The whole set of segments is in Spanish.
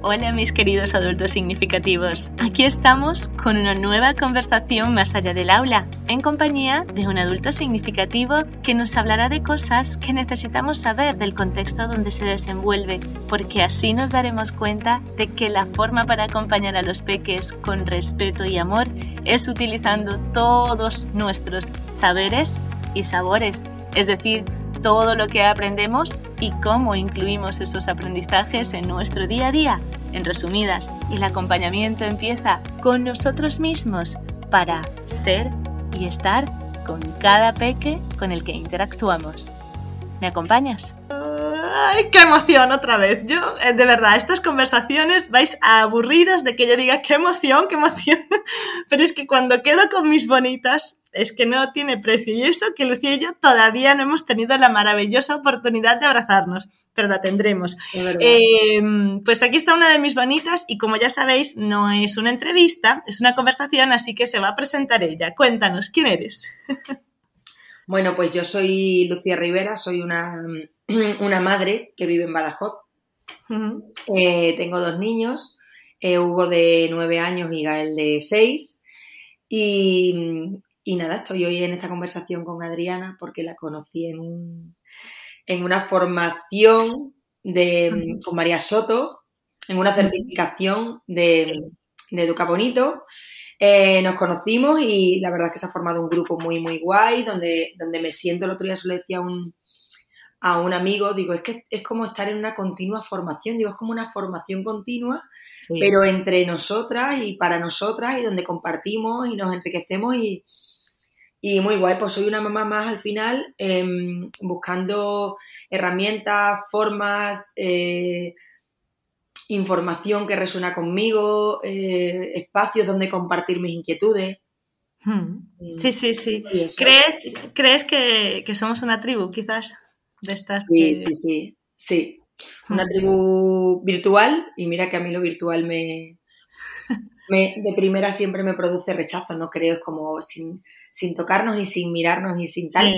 Hola mis queridos adultos significativos. Aquí estamos con una nueva conversación más allá del aula, en compañía de un adulto significativo que nos hablará de cosas que necesitamos saber del contexto donde se desenvuelve, porque así nos daremos cuenta de que la forma para acompañar a los peques con respeto y amor es utilizando todos nuestros saberes y sabores, es decir, todo lo que aprendemos y cómo incluimos esos aprendizajes en nuestro día a día. En resumidas, el acompañamiento empieza con nosotros mismos para ser y estar con cada peque con el que interactuamos. ¿Me acompañas? ¡Ay, qué emoción otra vez! Yo, eh, de verdad, estas conversaciones vais a aburriros de que yo diga qué emoción, qué emoción. Pero es que cuando quedo con mis bonitas, es que no tiene precio. Y eso que Lucía y yo todavía no hemos tenido la maravillosa oportunidad de abrazarnos, pero la tendremos. Eh, pues aquí está una de mis bonitas y como ya sabéis, no es una entrevista, es una conversación, así que se va a presentar ella. Cuéntanos, ¿quién eres? Bueno, pues yo soy Lucía Rivera, soy una, una madre que vive en Badajoz. Eh, tengo dos niños, eh, Hugo de nueve años y Gael de seis. Y, y nada, estoy hoy en esta conversación con Adriana porque la conocí en, en una formación de, con María Soto, en una certificación de, de Educa Bonito. Eh, nos conocimos y la verdad es que se ha formado un grupo muy, muy guay, donde, donde me siento, el otro día se lo decía un, a un amigo, digo, es que es como estar en una continua formación, digo, es como una formación continua, pero entre nosotras y para nosotras y donde compartimos y nos enriquecemos y, y muy guay, pues soy una mamá más al final, em, buscando herramientas, formas, eh, información que resuena conmigo, eh, espacios donde compartir mis inquietudes. Hmm. Sí, sí, sí. ¿Crees, ¿crees que, somos una tribu, quizás, de estas? Sí, sí, sí, sí. Una hmm. tribu virtual, y mira que a mí lo virtual me, me de primera siempre me produce rechazo, no creo, es como sin sin tocarnos y sin mirarnos y sin tal.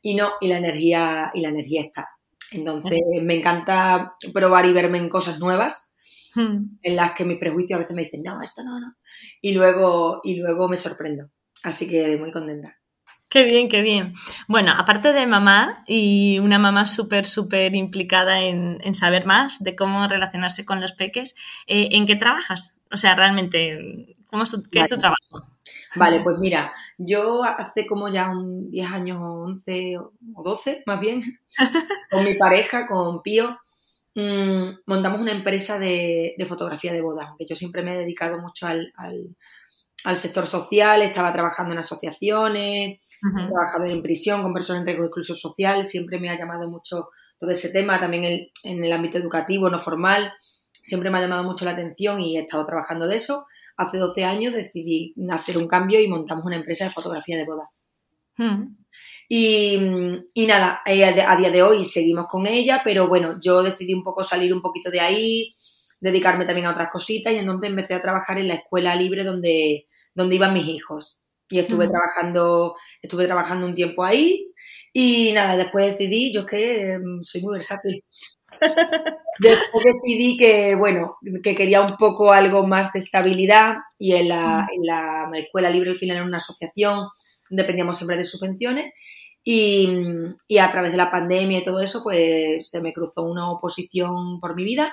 Y no, y la energía, y la energía está. Entonces, me encanta probar y verme en cosas nuevas, hmm. en las que mis prejuicios a veces me dicen, no, esto no, no. Y luego, y luego me sorprendo. Así que muy contenta. Qué bien, qué bien. Bueno, aparte de mamá y una mamá súper, súper implicada en, saber más de cómo relacionarse con los peques, eh, ¿en qué trabajas? O sea, realmente, ¿cómo es ¿qué es tu trabajo? Vale, pues mira, yo hace como ya un 10 años o 11 o 12 más bien, con mi pareja, con Pío, mm, montamos una empresa de, fotografía de boda, aunque yo siempre me he dedicado mucho al, sector social, estaba trabajando en asociaciones, he trabajado en prisión con personas en riesgo de exclusión social, siempre me ha llamado mucho todo ese tema, también en el ámbito educativo, no formal, siempre me ha llamado mucho la atención y he estado trabajando de eso hace 12 años decidí hacer un cambio y montamos una empresa de fotografía de boda. Hmm. Y, nada, eh, a día de hoy seguimos con ella, pero bueno, yo decidí un poco salir un poquito de ahí, dedicarme también a otras cositas y entonces empecé a trabajar en la escuela libre donde, donde iban mis hijos. Y estuve trabajando, estuve trabajando un tiempo ahí. Y nada, después decidí, yo es que em, soy muy versátil. Después decidí que, bueno, que quería un poco algo más de estabilidad y en la, en la escuela libre al final era una asociación, dependíamos siempre de subvenciones. Y, y, a través de la pandemia y todo eso, pues se me cruzó una oposición por mi vida.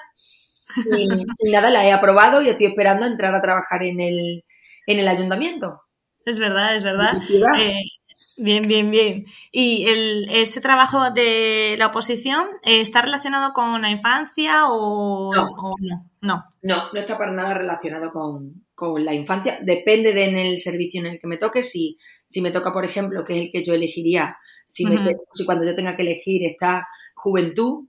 Y, nada, la he aprobado y estoy esperando entrar a trabajar en el, en el ayuntamiento. Es verdad, es verdad. Bien, bien, bien. ¿Y el, ese trabajo de la oposición eh, está relacionado con la infancia o no? no? no? No, está para nada relacionado con, la infancia. Depende de en el servicio en el que me toque. Si, si me toca, por ejemplo, que es el que yo elegiría, si, si cuando yo tenga que elegir está juventud,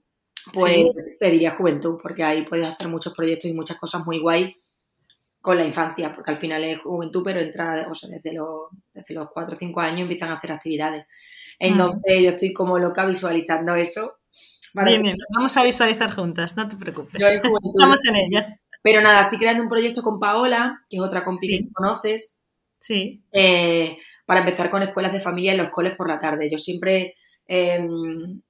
pues pediría juventud, porque ahí puedes hacer muchos proyectos y muchas cosas muy guay con la infancia, porque al final es juventud, pero entra, o sea, desde los, desde los 4 o 5 años empiezan a hacer actividades. Entonces yo estoy como loca visualizando eso. Bien, bien, vamos a visualizar juntas, no te preocupes. Estamos en ella. Pero nada, estoy creando un proyecto con Paola, que es otra compi que conoces. Sí. Eh, para empezar con escuelas de familia en los coles por la tarde. Yo siempre, em,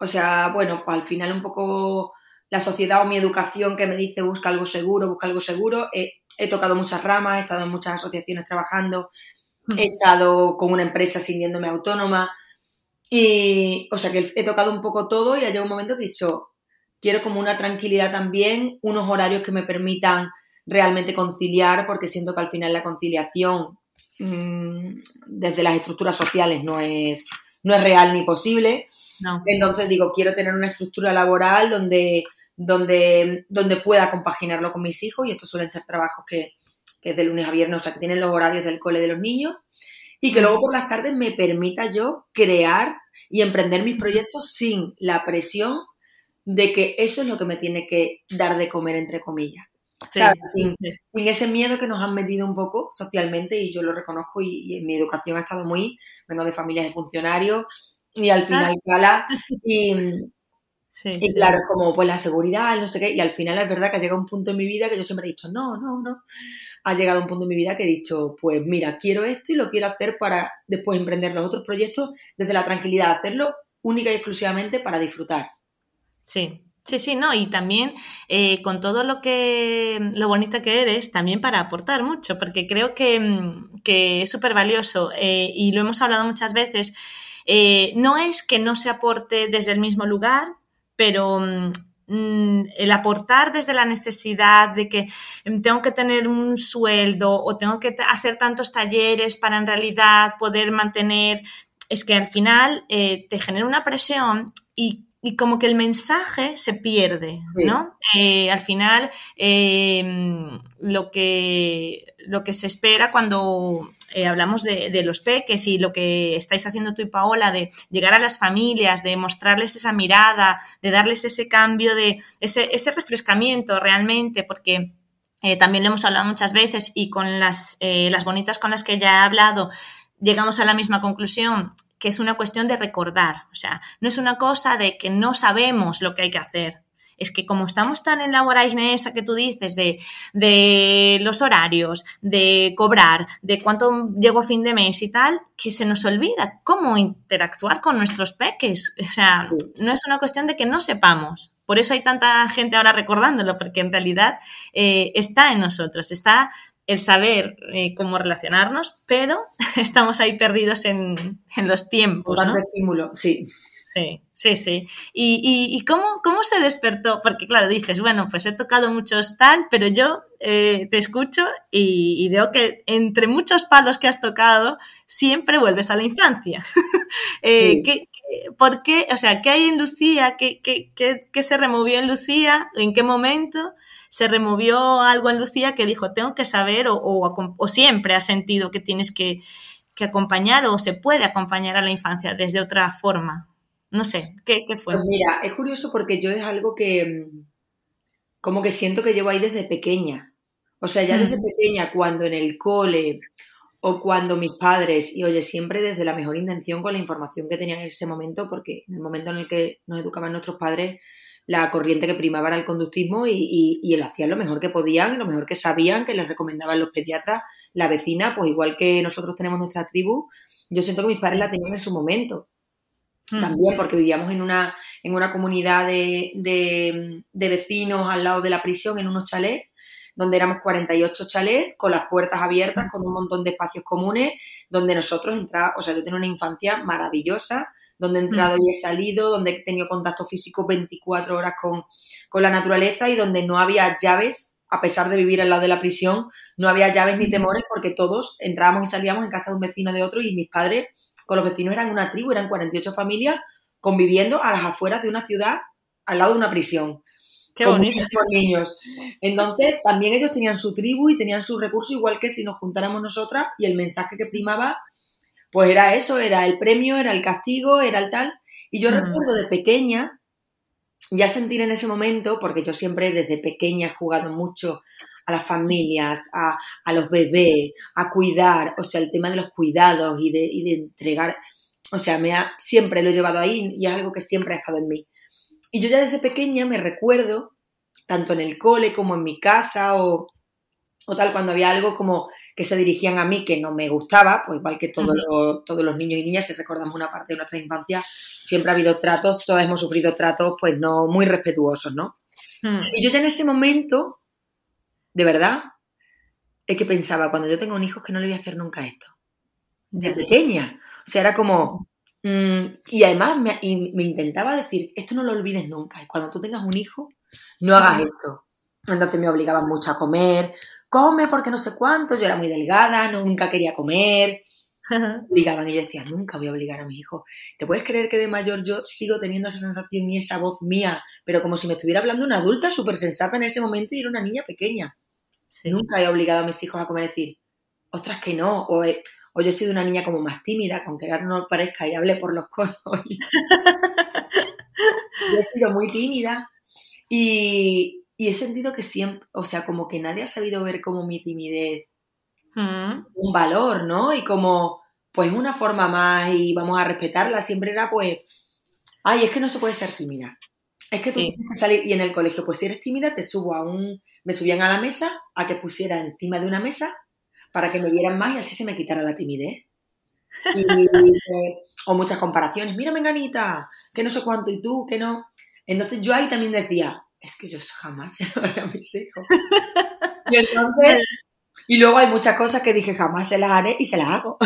o sea, bueno, pues al final un poco la sociedad o mi educación que me dice busca algo seguro, busca algo seguro. he tocado muchas ramas, he estado en muchas asociaciones trabajando, he estado con una empresa sintiéndome autónoma. Y, o sea, que he tocado un poco todo y ha llegado un momento que he dicho, quiero como una tranquilidad también, unos horarios que me permitan realmente conciliar, porque siento que al final la conciliación mmm, desde las estructuras sociales no es, no es real ni posible. No. Entonces digo, quiero tener una estructura laboral donde, donde, donde pueda compaginarlo con mis hijos y estos suelen ser trabajos que, que es de lunes a viernes, o sea, que tienen los horarios del cole de los niños y que luego por las tardes me permita yo crear y emprender mis proyectos sin la presión de que eso es lo que me tiene que dar de comer, entre comillas. Sí, ¿sabes? sí, Sin, sí. sin ese miedo que nos han metido un poco socialmente y yo lo reconozco y, y en mi educación ha estado muy, vengo de familias de funcionarios y al final cala y, Sí, y sí. claro, como pues la seguridad, no sé qué, y al final es verdad que ha llegado un punto en mi vida que yo siempre he dicho, no, no, no, ha llegado un punto en mi vida que he dicho, pues mira, quiero esto y lo quiero hacer para después emprender los otros proyectos desde la tranquilidad, hacerlo única y exclusivamente para disfrutar. Sí, sí, sí, no, y también eh, con todo lo que, lo bonita que eres, también para aportar mucho, porque creo que, mm, que es súper valioso eh, y lo hemos hablado muchas veces. eh, no es que no se aporte desde el mismo lugar, pero mm, mm, el aportar desde la necesidad de que mm, tengo que tener un sueldo o tengo que hacer tantos talleres para en realidad poder mantener, es que al final eh, te genera una presión y, y como que el mensaje se pierde, Sí. ¿no? Eh, al final eh, lo, que, lo que se espera cuando eh, hablamos de, los peques y lo que estáis haciendo tú y Paola, de llegar a las familias, de mostrarles esa mirada, de darles ese cambio, de ese, ese refrescamiento realmente, porque eh, también lo hemos hablado muchas veces y con las, eh, las bonitas con las que ya he hablado, llegamos a la misma conclusión que es una cuestión de recordar, o sea, no es una cosa de que no sabemos lo que hay que hacer, es que como estamos tan en la vorágine esa que tú dices de, de los horarios, de cobrar, de cuánto llego a fin de mes y tal, que se nos olvida cómo interactuar con nuestros peques. O sea, Sí. no es una cuestión de que no sepamos. Por eso hay tanta gente ahora recordándolo, porque en realidad eh, está en nosotros, está el saber eh, cómo relacionarnos, pero estamos ahí perdidos en, en los tiempos, ¿no? estímulo, sí. Sí, sí, sí. ¿Y, y, y cómo, cómo se despertó? Porque claro, dices, bueno, pues he tocado muchos tal, pero yo eh, te escucho y, y veo que entre muchos palos que has tocado, siempre vuelves a la infancia. Eh, Sí. ¿qué- qué- ¿Por qué? O sea, ¿qué hay en Lucía? ¿Qué, qué, qué, qué se removió en Lucía? ¿En qué momento? ¿Se removió algo en Lucía que dijo, tengo que saber o, o, o siempre has sentido que tienes que, que acompañar o se puede acompañar a la infancia desde otra forma? No sé, ¿qué, qué fue? Pues mira, es curioso porque yo es algo que mm, como que siento que llevo ahí desde pequeña. O sea, ya desde Mm. pequeña, cuando en el cole o cuando mis padres, y oye, siempre desde la mejor intención con la información que tenían en ese momento, porque en el momento en el que nos educaban nuestros padres, la corriente que primaba era el conductismo y, y, y lo hacían lo mejor que podían, y lo mejor que sabían, que les recomendaban los pediatras, la vecina, pues igual que nosotros tenemos nuestra tribu, yo siento que mis padres la tenían en su momento Mm. también porque vivíamos en una, en una comunidad de, de- de vecinos al lado de la prisión, en unos chalés, donde éramos 48 chalés, con las puertas abiertas, con un montón de espacios comunes, donde nosotros entrábamos, o sea, yo tengo una infancia maravillosa, donde he entrado y he salido, donde he tenido contacto físico 24 horas con, con la naturaleza y donde no había llaves, a pesar de vivir al lado de la prisión, no había llaves ni temores porque todos entrábamos y salíamos en casa de un vecino de otro y mis padres con los vecinos eran una tribu, eran 48 familias conviviendo a las afueras de una ciudad al lado de una prisión. Qué con bonito. niños. Entonces, también ellos tenían su tribu y tenían sus recursos, igual que si nos juntáramos nosotras, y el mensaje que primaba, pues era eso, era el premio, era el castigo, era el tal. Y yo Mm. recuerdo de pequeña ya sentir en ese momento, porque yo siempre desde pequeña he jugado mucho a las familias, a, a los bebés, a cuidar, o sea, el tema de los cuidados y de, y de entregar, o sea, me ha, siempre lo he llevado ahí y es algo que siempre ha estado en mí. Y yo ya desde pequeña me recuerdo, tanto en el cole como en mi casa o, o tal, cuando había algo como que se dirigían a mí que no me gustaba, pues igual que todos, los, todos los niños y niñas, si recordamos una parte de nuestra infancia, siempre ha habido tratos, todas hemos sufrido tratos pues no muy respetuosos, ¿no? Hmm. Y yo ya en ese momento, de verdad, es que pensaba, cuando yo tenga un hijo, es que no le voy a hacer nunca esto. De pequeña. O sea, era como... mm, y además me, y me intentaba decir, esto no lo olvides nunca. Y cuando tú tengas un hijo, no hagas esto. Entonces me obligaban mucho a comer. Come porque no sé cuánto. Yo era muy delgada, nunca quería comer. Me obligaban y yo decía, nunca voy a obligar a mi hijo. ¿Te puedes creer que de mayor yo sigo teniendo esa sensación y esa voz mía, pero como si me estuviera hablando una adulta súper sensata en ese momento y era una niña pequeña? Sí. Nunca he obligado a mis hijos a comer y decir, ostras, que no. O, he- o yo he sido una niña como más tímida, con que no parezca y hable por los codos. yo he sido muy tímida y, y he sentido que siempre, o sea, como que nadie ha sabido ver como mi timidez Mm. un valor, ¿no? Y como, pues una forma más y vamos a respetarla. Siempre era, pues, ay, es que no se puede ser tímida. Es que tú tienes que salir y en el colegio, pues si eres tímida, te subo a un, me subían a la mesa a que pusiera encima de una mesa para que me vieran más y así se me quitara la timidez. Y, eh, o muchas comparaciones, mira menganita, que no sé cuánto y tú, que no. Entonces yo ahí también decía, es que yo jamás se lo haré a mis hijos. Y entonces, y luego hay muchas cosas que dije jamás se las haré y se las hago.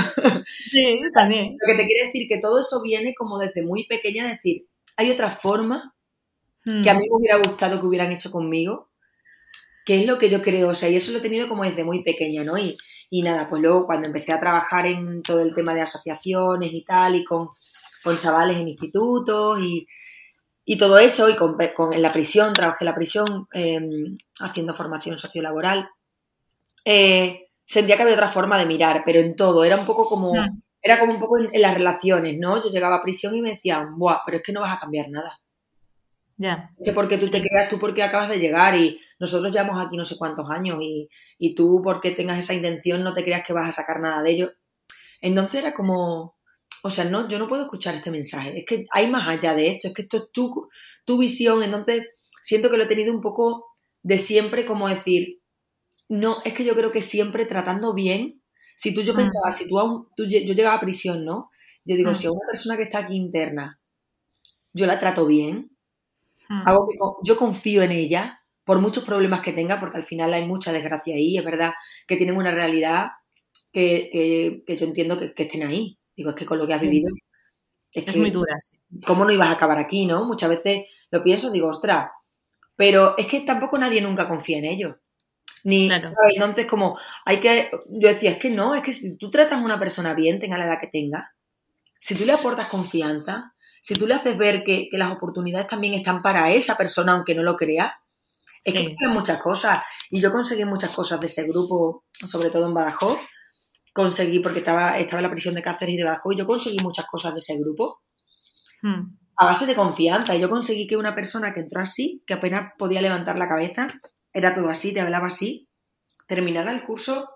Sí, también. Lo que te quiere decir que todo eso viene como desde muy pequeña, decir, hay otra forma Mm. que a mí me hubiera gustado que hubieran hecho conmigo, que es lo que yo creo, o sea, y eso lo he tenido como desde muy pequeña, ¿no? Y, y nada, pues luego cuando empecé a trabajar en todo el tema de asociaciones y tal, y con, con chavales en institutos y, y todo eso, y con, con- en la prisión, trabajé en la prisión eh, haciendo formación sociolaboral, eh, sentía que había otra forma de mirar, pero en todo, era un poco como, Mm. era como un poco en, en las relaciones, ¿no? Yo llegaba a prisión y me decían, buah, pero es que no vas a cambiar nada. Ya. Que porque tú te creas, tú porque acabas de llegar y nosotros llevamos aquí no sé cuántos años y, y tú porque tengas esa intención no te creas que vas a sacar nada de ello. Entonces era como, o sea, no, yo no puedo escuchar este mensaje, es que hay más allá de esto, es que esto es tu, tu visión, entonces siento que lo he tenido un poco de siempre como decir, no, es que yo creo que siempre tratando bien, si tú yo Mm. pensaba, si tú, aún, tú yo llegaba a prisión, ¿no? Yo digo, Mm. si a una persona que está aquí interna, yo la trato bien, Mm. hago que yo confío en ella por muchos problemas que tenga, porque al final hay mucha desgracia ahí, es verdad que tienen una realidad que, que- que yo entiendo que, que estén ahí. Digo, es que con lo que has Sí. vivido, es, Es muy dura, sí. ¿cómo no ibas a acabar aquí, no? Muchas veces lo pienso, digo, ostras, pero es que tampoco nadie nunca confía en ellos. Ni, Claro. ¿sabes? Entonces, como hay que, yo decía, es que no, es que si tú tratas a una persona bien, tenga la edad que tenga, si tú le aportas confianza, si tú le haces ver que, que las oportunidades también están para esa persona, aunque no lo crea, es que Sí. pasan muchas cosas. Y yo conseguí muchas cosas de ese grupo, sobre todo en Badajoz. Conseguí, porque estaba, estaba en la prisión de Cáceres y de Badajoz, y yo conseguí muchas cosas de ese grupo Mm. a base de confianza. Y yo conseguí que una persona que entró así, que apenas podía levantar la cabeza, era todo así, te hablaba así, terminara el curso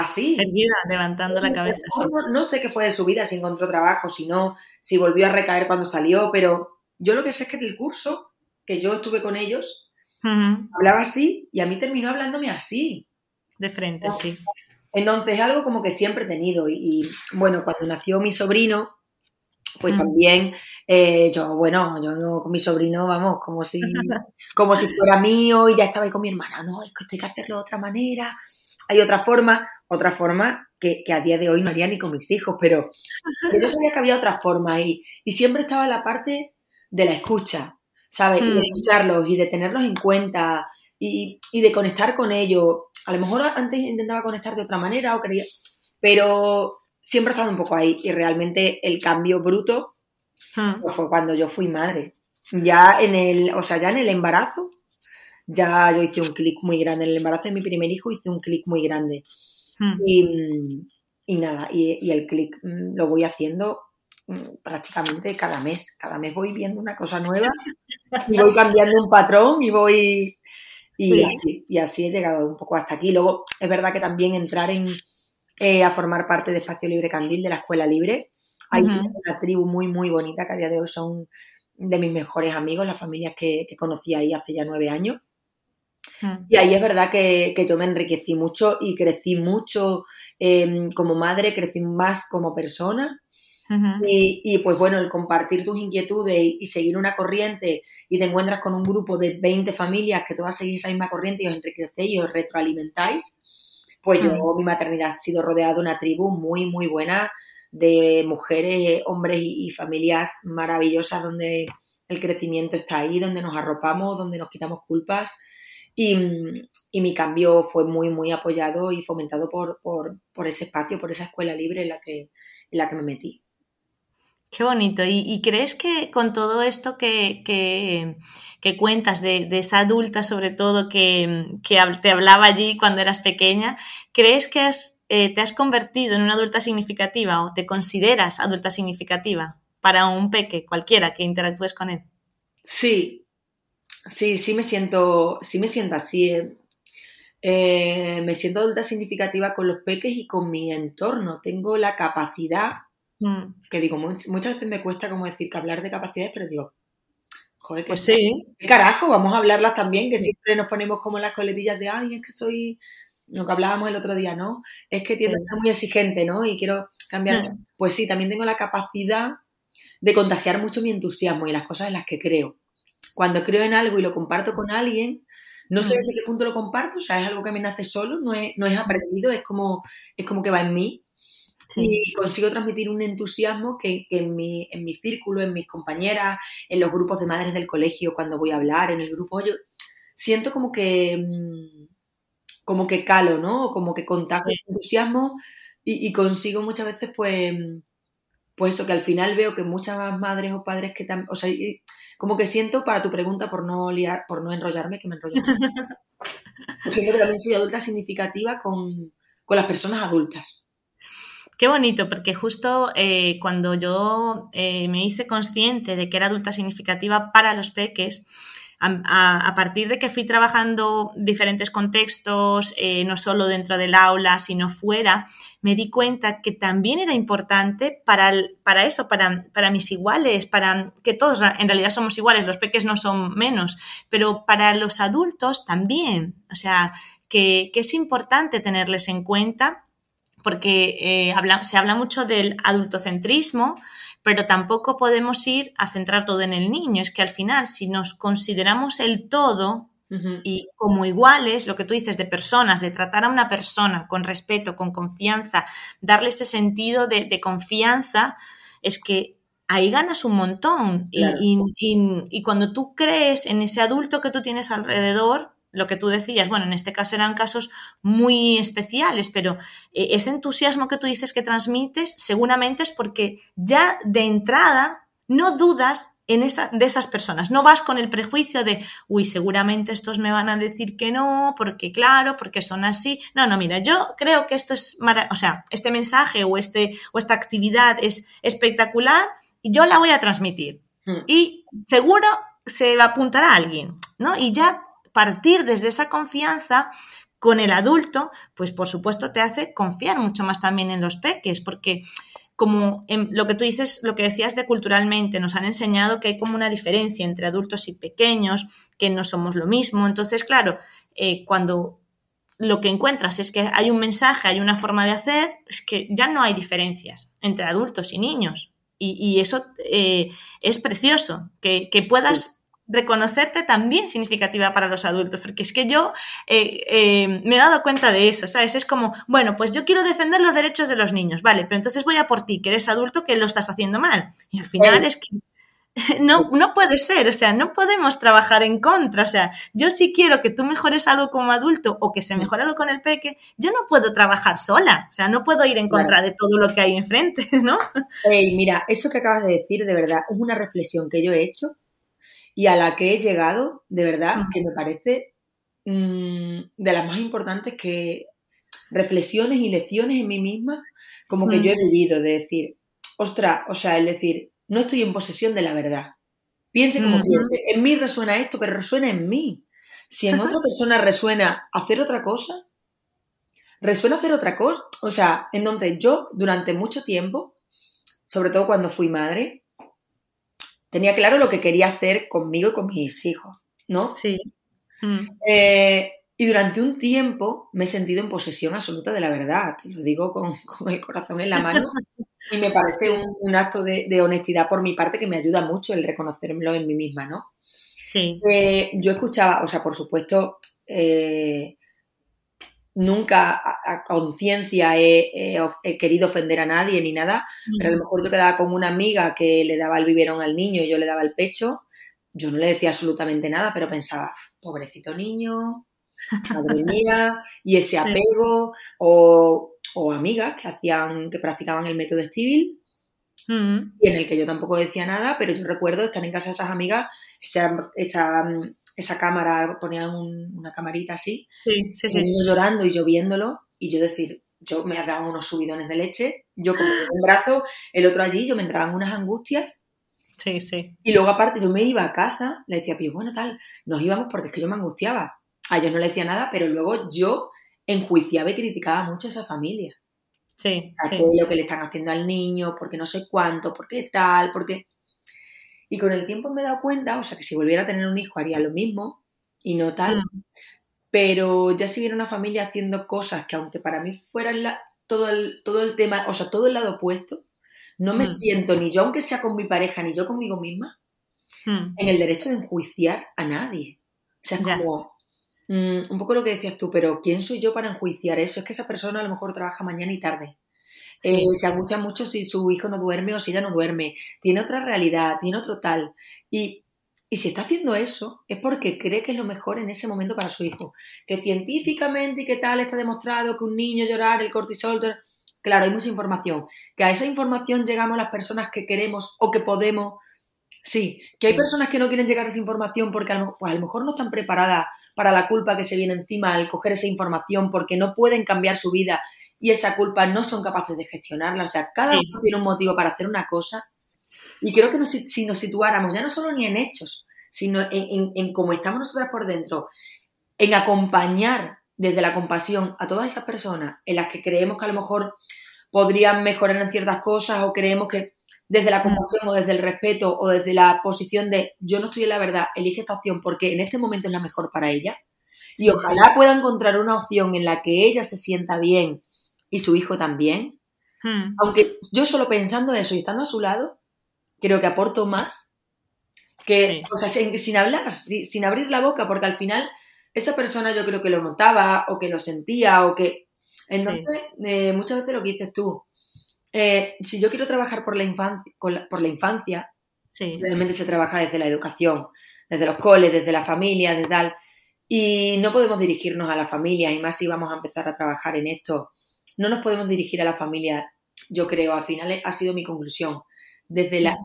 así. Erguida, levantando la cabeza. No, no sé qué fue de su vida, si encontró trabajo, si no, si volvió a recaer cuando salió, pero yo lo que sé es que del curso, que yo estuve con ellos, hablaba así y a mí terminó hablándome así. De frente, sí. Entonces es algo como que siempre he tenido. Y, y, bueno, cuando nació mi sobrino, pues Mm. también eh, yo, bueno, yo con mi sobrino, vamos, como si, como si fuera mío y ya estaba ahí con mi hermana. No, es que esto hay que hacerlo de otra manera. Hay otra forma, otra forma que, que a día de hoy no haría ni con mis hijos, pero, yo sabía que había otra forma y, y siempre estaba la parte de la escucha, ¿sabes? Y de Mm. escucharlos y de tenerlos en cuenta y, y de conectar con ellos. A lo mejor antes intentaba conectar de otra manera o creía, pero siempre he estado un poco ahí y realmente el cambio bruto Mm. pues, fue cuando yo fui madre. Ya en el, o sea, ya en el embarazo, ya yo hice un clic muy grande. En el embarazo de mi primer hijo hice un clic muy grande. Mm. Y, y nada, y, y el clic mm, lo voy haciendo mm, prácticamente cada mes. Cada mes voy viendo una cosa nueva y voy cambiando un patrón y voy... Y, Sí. así, y así he llegado un poco hasta aquí. Luego, es verdad que también entrar en, eh, a formar parte de Espacio Libre Candil, de la Escuela Libre, hay una tribu muy, muy bonita que a día de hoy son de mis mejores amigos, las familias que, que conocí ahí hace ya nueve años. Mm. Y ahí es verdad que, que yo me enriquecí mucho y crecí mucho eh, como madre, crecí más como persona y, y, pues bueno, el compartir tus inquietudes y, seguir una corriente y te encuentras con un grupo de 20 familias que todas seguís esa misma corriente y os enriquecéis y os retroalimentáis, pues yo, mi maternidad ha sido rodeada de una tribu muy, muy buena de mujeres, hombres y, familias maravillosas donde el crecimiento está ahí, donde nos arropamos, donde nos quitamos culpas. Y, mi cambio fue muy, muy apoyado y fomentado por, por, ese espacio, por esa escuela libre en la que, en la que me metí. Qué bonito. ¿Y, crees que con todo esto que, que, cuentas de, esa adulta, sobre todo, que, te hablaba allí cuando eras pequeña, crees que eh, te has convertido en una adulta significativa o te consideras adulta significativa para un peque, cualquiera que interactúes con él? Sí, sí, sí me siento, sí me siento así. Eh. Eh, me siento adulta significativa con los peques y con mi entorno. Tengo la capacidad Mm. Que digo, muchas veces me cuesta como decir que hablar de capacidades, pero digo, joder, que pues sí. ¿qué carajo? Vamos a hablarlas también, que siempre nos ponemos como las coletillas de, ay, es que soy, lo que hablábamos el otro día, ¿no? Es que tiendo a ser muy exigente, ¿no? Y quiero cambiar. Mm. Pues sí, también tengo la capacidad de contagiar mucho mi entusiasmo y las cosas en las que creo. Cuando creo en algo y lo comparto con alguien, no sé mm. desde qué punto lo comparto, o sea, es algo que me nace solo, no es, no es aprendido, es como, es como que va en mí. Y consigo transmitir un entusiasmo que, en, mi, en mi círculo, en mis compañeras, en los grupos de madres del colegio, cuando voy a hablar, en el grupo, yo siento como que, mm, como que calo, ¿no? Como que contagio entusiasmo y, consigo muchas veces, pues, pues eso, que al final veo que muchas madres o padres que también, o sea, como que siento, para tu pregunta, por no liar, por no enrollarme, que me enrollo. siento que también soy adulta significativa con, con las personas adultas. Qué bonito, porque justo eh, cuando yo eh, me hice consciente de que era adulta significativa para los peques, a, partir de que fui trabajando diferentes contextos, eh, no solo dentro del aula, sino fuera, me di cuenta que también era importante para, para eso, para, para, mis iguales, para que todos en realidad somos iguales, los peques no son menos, pero para los adultos también. O sea, que, que es importante tenerles en cuenta porque eh, se habla mucho del adultocentrismo, pero tampoco podemos ir a centrar todo en el niño. Es que al final, si nos consideramos el todo y como iguales, lo que tú dices de personas, de tratar a una persona con respeto, con confianza, darle ese sentido de, confianza, es que ahí ganas un montón. y cuando tú crees en ese adulto que tú tienes alrededor, lo que tú decías, bueno, en este caso eran casos muy especiales, pero eh, ese entusiasmo que tú dices que transmites seguramente es porque ya de entrada no dudas en esa, de esas personas, no vas con el prejuicio de, uy, seguramente estos me van a decir que no, porque claro, porque son así. No, no, mira, yo creo que esto es, o sea, este mensaje o, este, o esta actividad es espectacular y yo la voy a transmitir. Hmm. Y seguro se va a apuntar a alguien, ¿no? Y ya partir desde esa confianza con el adulto, pues por supuesto te hace confiar mucho más también en los peques, porque como lo que tú dices, lo que decías de culturalmente, nos han enseñado que hay como una diferencia entre adultos y pequeños, que no somos lo mismo. Entonces, claro, eh, cuando lo que encuentras es que hay un mensaje, hay una forma de hacer, es que ya no hay diferencias entre adultos y niños. Y, eso eh, es precioso, que puedas reconocerte también significativa para los adultos, porque es que yo eh, eh, me he dado cuenta de eso, ¿sabes? Es como, bueno, pues yo quiero defender los derechos de los niños, vale, pero entonces voy a por ti, que eres adulto, que lo estás haciendo mal. Y al final es que no, no puede ser, o sea, no podemos trabajar en contra, o sea, yo sí quiero que tú mejores algo como adulto o que se mejore algo con el peque, yo no puedo trabajar sola, o sea, no puedo ir en contra de todo lo que hay enfrente, ¿no? Hey, mira, eso que acabas de decir, de verdad, es una reflexión que yo he hecho y a la que he llegado, de verdad, que me parece mm, de las más importantes que reflexiones y lecciones en mí misma, como que yo he vivido, de decir, ostra, o sea, es decir, no estoy en posesión de la verdad. Piense como piense, en mí resuena esto, pero resuena en mí. Si en otra persona resuena hacer otra cosa, resuena hacer otra cosa. O sea, entonces yo durante mucho tiempo, sobre todo cuando fui madre, tenía claro lo que quería hacer conmigo y con mis hijos, ¿no? Sí. Mm. Eh, Y durante un tiempo me he sentido en posesión absoluta de la verdad, te lo digo con, el corazón en la mano, y me parece un, acto de, honestidad por mi parte que me ayuda mucho el reconocerlo en mí misma, ¿no? Sí. Eh, yo escuchaba, o sea, por supuesto, eh, nunca a, conciencia he, querido ofender a nadie ni nada, pero a lo mejor yo quedaba con una amiga que le daba el biberón al niño y yo le daba el pecho, yo no le decía absolutamente nada, pero pensaba, pobrecito niño, madre mía, y ese apego, o, amigas que hacían, que practicaban el método Stivil, mm. y en el que yo tampoco decía nada, pero yo recuerdo estar en casa de esas amigas, esa, esa, cámara, ponían una camarita así, sí, sí, llorando y yo viéndolo, y yo decir, yo me dado unos subidones de leche, yo con un brazo, el otro allí, yo me entraban unas angustias. Sí, sí. Y luego aparte yo me iba a casa, le decía, pues bueno, tal, nos íbamos porque es que yo me angustiaba a ellos no le decía nada, pero luego yo enjuiciaba y criticaba mucho a esa familia. Sí, sí. Lo que le están haciendo al niño, porque no sé cuánto, porque tal, porque... Y con el tiempo me he dado cuenta, o sea, que si volviera a tener un hijo haría lo mismo y no tal. Mm. Pero ya si viene una familia haciendo cosas que aunque para mí fueran la, todo, el, todo el tema, o sea, todo el lado opuesto, no me mm. siento ni yo, aunque sea con mi pareja, ni yo conmigo misma, mm. en el derecho de enjuiciar a nadie. O sea, es como, Mm, un poco lo que decías tú, pero ¿quién soy yo para enjuiciar eso? Es que esa persona a lo mejor trabaja mañana y tarde. Eh, se angustia mucho si su hijo no duerme o si ella no duerme. Tiene otra realidad, tiene otro tal. Y, si está haciendo eso, es porque cree que es lo mejor en ese momento para su hijo. Que científicamente y que tal está demostrado que un niño llorar, el cortisol. Claro, hay mucha información. Que a esa información llegamos las personas que queremos o que podemos Sí, que hay personas que no quieren llegar a esa información porque a lo, pues a lo mejor no están preparadas para la culpa que se viene encima al coger esa información porque no pueden cambiar su vida y esa culpa no son capaces de gestionarla. O sea, cada uno tiene un motivo para hacer una cosa y creo que si nos situáramos ya no solo ni en hechos, sino en, en cómo estamos nosotras por dentro, en acompañar desde la compasión a todas esas personas en las que creemos que a lo mejor podrían mejorar en ciertas cosas o creemos que desde la compasión o desde el respeto o desde la posición de yo no estoy en la verdad, elige esta opción porque en este momento es la mejor para ella. Y ojalá pueda encontrar una opción en la que ella se sienta bien y su hijo también. Hmm. Aunque yo solo pensando eso y estando a su lado, creo que aporto más que, o sea, sin, hablar, sin, abrir la boca, porque al final esa persona yo creo que lo notaba o que lo sentía o que... Entonces, eh, muchas veces lo que dices tú, eh, si yo quiero trabajar por la infancia, por la infancia realmente se trabaja desde la educación, desde los coles, desde la familia, desde tal. Y no podemos dirigirnos a la familia, y más si vamos a empezar a trabajar en esto. No nos podemos dirigir a la familia, yo creo, al final ha sido mi conclusión, desde la,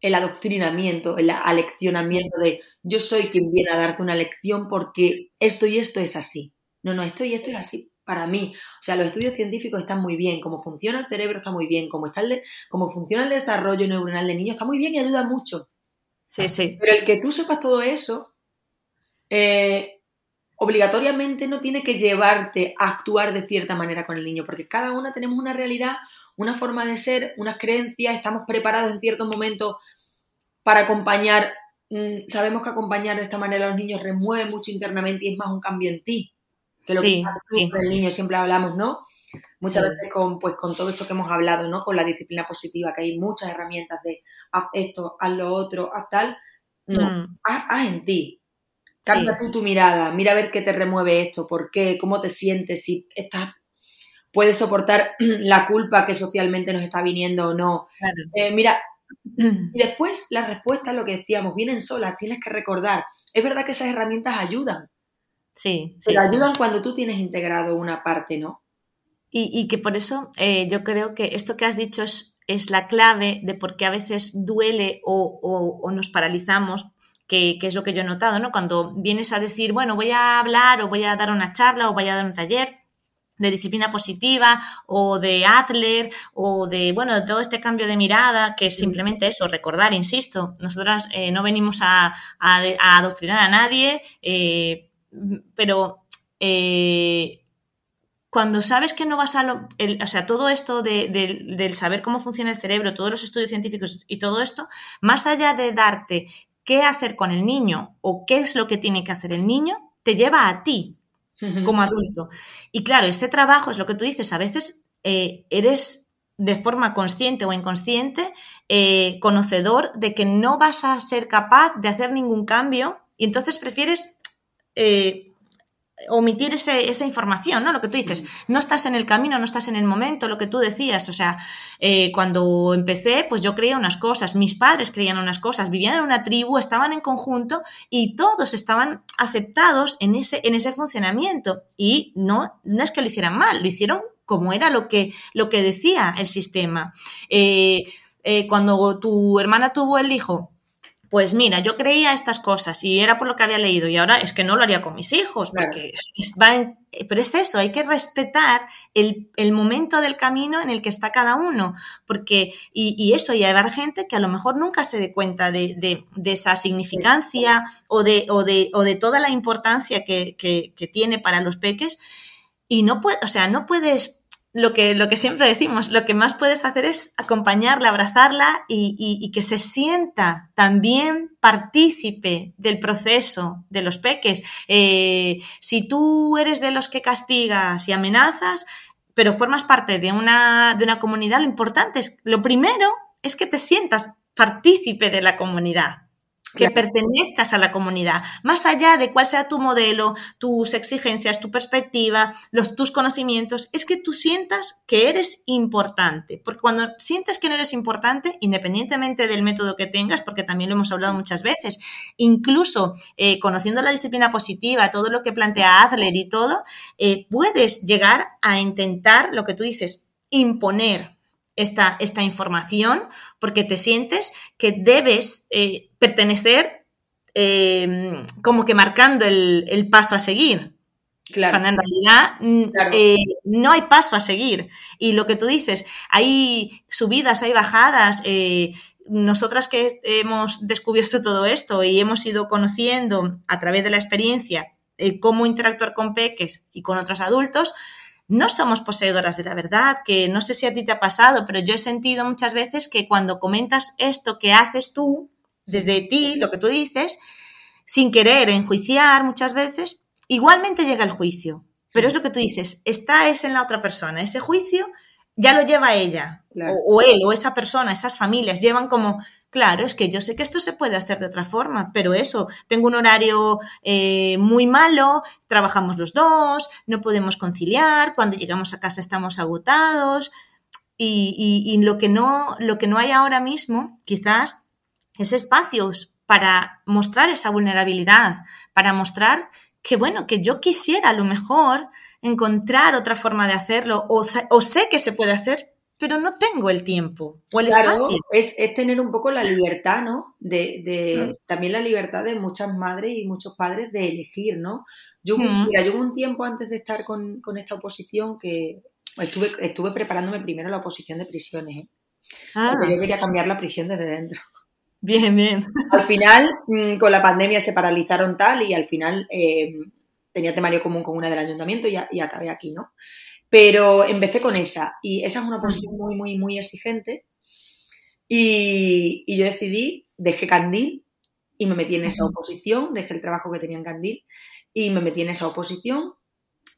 el adoctrinamiento, el aleccionamiento de yo soy quien viene a darte una lección porque esto y esto es así. No, no, esto y esto es así para mí. O sea, los estudios científicos están muy bien, cómo funciona el cerebro está muy bien, cómo, está el cómo funciona el desarrollo neuronal de niños está muy bien y ayuda mucho. Sí, sí. Pero el que tú sepas todo eso, eh, obligatoriamente no tiene que llevarte a actuar de cierta manera con el niño, porque cada una tenemos una realidad, una forma de ser, unas creencias, estamos preparados en ciertos momentos para acompañar. Mm, sabemos que acompañar de esta manera a los niños remueve mucho internamente y es más un cambio en ti que lo que el niño siempre hablamos, ¿no? Muchas veces con, pues, con todo esto que hemos hablado, ¿no? Con la disciplina positiva, que hay muchas herramientas de haz esto, haz lo otro, haz tal. No, mm. haz, en ti. Cambia tú tu mirada, mira a ver qué te remueve esto, por qué, cómo te sientes, si estás puedes soportar la culpa que socialmente nos está viniendo o no. Eh, mira, y después las respuestas, lo que decíamos, vienen solas, tienes que recordar. Es verdad que esas herramientas ayudan, Sí, sí. Pero ayudan cuando tú tienes integrado una parte, ¿no? Y, que por eso eh, yo creo que esto que has dicho es, es, la clave de por qué a veces duele o, nos paralizamos, que, es lo que yo he notado, ¿no? Cuando vienes a decir, bueno, voy a hablar o voy a dar una charla o voy a dar un taller de disciplina positiva o de Adler o de, bueno, de todo este cambio de mirada, que es simplemente eso, recordar, insisto, nosotras eh, no venimos a, a, adoctrinar a nadie, eh, pero eh, cuando sabes que no vas a... Lo, o sea, todo esto de, del saber cómo funciona el cerebro, todos los estudios científicos y todo esto, más allá de darte qué hacer con el niño o qué es lo que tiene que hacer el niño, te lleva a ti como adulto. Y claro, ese trabajo es lo que tú dices, a veces eh, eres de forma consciente o inconsciente eh, conocedor de que no vas a ser capaz de hacer ningún cambio y entonces prefieres eh, omitir esa información, ¿no? Lo que tú dices, no estás en el camino, no estás en el momento, lo que tú decías, o sea, eh, cuando empecé, pues yo creía unas cosas, mis padres creían unas cosas, vivían en una tribu, estaban en conjunto y todos estaban aceptados en ese, en ese funcionamiento y no, no es que lo hicieran mal, lo hicieron como era lo que, lo que decía el sistema. Eh, eh, cuando tu hermana tuvo el hijo, pues mira, yo creía estas cosas y era por lo que había leído y ahora es que no lo haría con mis hijos, porque pero es eso, hay que respetar el, momento del camino en el que está cada uno, porque, y, eso, y hay gente que a lo mejor nunca se dé cuenta de, esa significancia o de, o, de, o de toda la importancia que, que tiene para los peques, y no puede, o sea, no puedes lo que, lo que siempre decimos, lo que más puedes hacer es acompañarla, abrazarla y, que se sienta también partícipe del proceso de los peques. Eh, si tú eres de los que castigas y amenazas, pero formas parte de una, de una comunidad, lo importante es, lo primero es que te sientas partícipe de la comunidad que pertenezcas a la comunidad, más allá de cuál sea tu modelo, tus exigencias, tu perspectiva, los, tus conocimientos, es que tú sientas que eres importante, porque cuando sientes que no eres importante, independientemente del método que tengas, porque también lo hemos hablado muchas veces, incluso eh, conociendo la disciplina positiva, todo lo que plantea Adler y todo, eh, puedes llegar a intentar lo que tú dices, imponer esta, esta información porque te sientes que debes eh, pertenecer em, como que marcando el, paso a seguir. Claro. Cuando en realidad mm, eh, no hay paso a seguir. Y lo que tú dices, hay subidas, hay bajadas. Eh, nosotras que hemos descubierto todo esto y hemos ido conociendo a través de la experiencia cómo interactuar con peques y con otros adultos, no somos poseedoras de la verdad, que no sé si a ti te ha pasado, pero yo he sentido muchas veces que cuando comentas esto que haces tú, desde ti, lo que tú dices, sin querer enjuiciar muchas veces, igualmente llega el juicio. Pero es lo que tú dices, está es en la otra persona. Ese juicio ya lo lleva ella, o, él, o esa persona, esas familias, llevan como, claro, es que yo sé que esto se puede hacer de otra forma, pero eso, tengo un horario eh, muy malo, trabajamos los dos, no podemos conciliar, cuando llegamos a casa estamos agotados, y, lo, que no, lo que no hay ahora mismo, quizás, es espacios para mostrar esa vulnerabilidad, para mostrar que, bueno, que yo quisiera a lo mejor encontrar otra forma de hacerlo o, sé que se puede hacer, pero no tengo el tiempo o el claro, Es, tener un poco la libertad, ¿no? De, mm. También la libertad de muchas madres y muchos padres de elegir, ¿no? Yo, mm. mira, yo hubo un tiempo antes de estar con, esta oposición que estuve, estuve preparándome primero la oposición de prisiones, ¿eh? Ah. Porque yo quería cambiar la prisión desde dentro. Bien, bien. Al final, mm, con la pandemia se paralizaron tal y al final eh, tenía temario común con una del ayuntamiento y, y, acabé aquí, ¿no? Pero empecé con esa y esa es una posición muy, muy, muy exigente y, yo decidí, dejé Candil y me metí en esa oposición, dejé el trabajo que tenía en Candil y me metí en esa oposición